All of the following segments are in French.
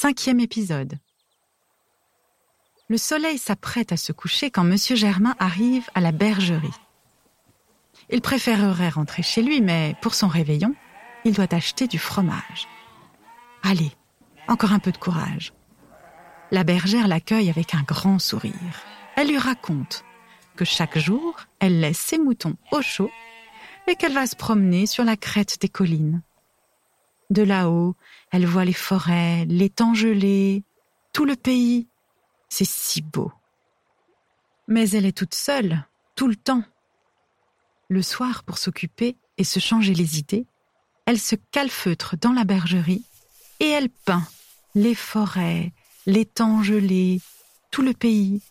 cinquième épisode. Le soleil s'apprête à se coucher quand Monsieur Germain arrive à la bergerie. Il préférerait rentrer chez lui, mais pour son réveillon, il doit acheter du fromage. Allez, encore un peu de courage. La bergère l'accueille avec un grand sourire. Elle lui raconte que chaque jour, elle laisse ses moutons au chaud et qu'elle va se promener sur la crête des collines. De là-haut, elle voit les forêts, l'étang gelé, tout le pays, c'est si beau. Mais elle est toute seule, tout le temps. Le soir, pour s'occuper et se changer les idées, elle se calfeutre dans la bergerie et elle peint les forêts, temps gelés, tout le pays.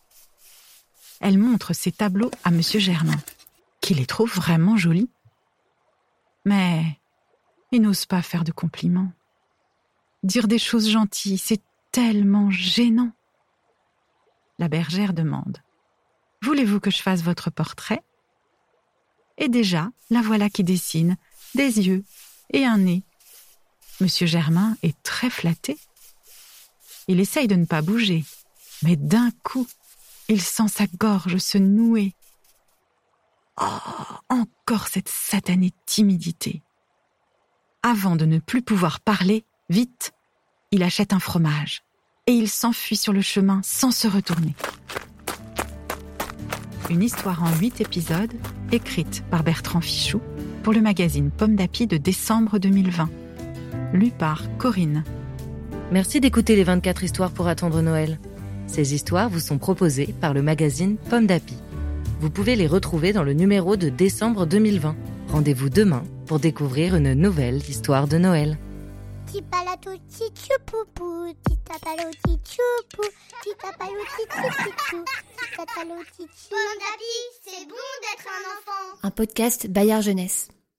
Elle montre ses tableaux à Monsieur Germain, qui les trouve vraiment jolis. Mais il n'ose pas faire de compliments. Dire des choses gentilles, c'est tellement gênant. La bergère demande. Voulez-vous que je fasse votre portrait? Et déjà, la voilà qui dessine des yeux et un nez. Monsieur Germain est très flatté. Il essaye de ne pas bouger, mais d'un coup, il sent sa gorge se nouer. Oh, encore cette satanée timidité. Avant de ne plus pouvoir parler, vite, il achète un fromage et il s'enfuit sur le chemin sans se retourner. Une histoire en huit épisodes, écrite par Bertrand Fichou pour le magazine Pomme d'Api de décembre 2020. Lu par Corinne. Merci d'écouter les 24 histoires pour attendre Noël. Ces histoires vous sont proposées par le magazine Pomme d'Api. Vous pouvez les retrouver dans le numéro de décembre 2020. Rendez-vous demain pour découvrir une nouvelle histoire de Noël. Petit palato, petit choupoupou, petit tapalo, petit choupou, petit tapalo, petit chouchou, petit tapalo, petit chou. Bon c'est bon d'être un enfant. Un podcast Bayard Jeunesse.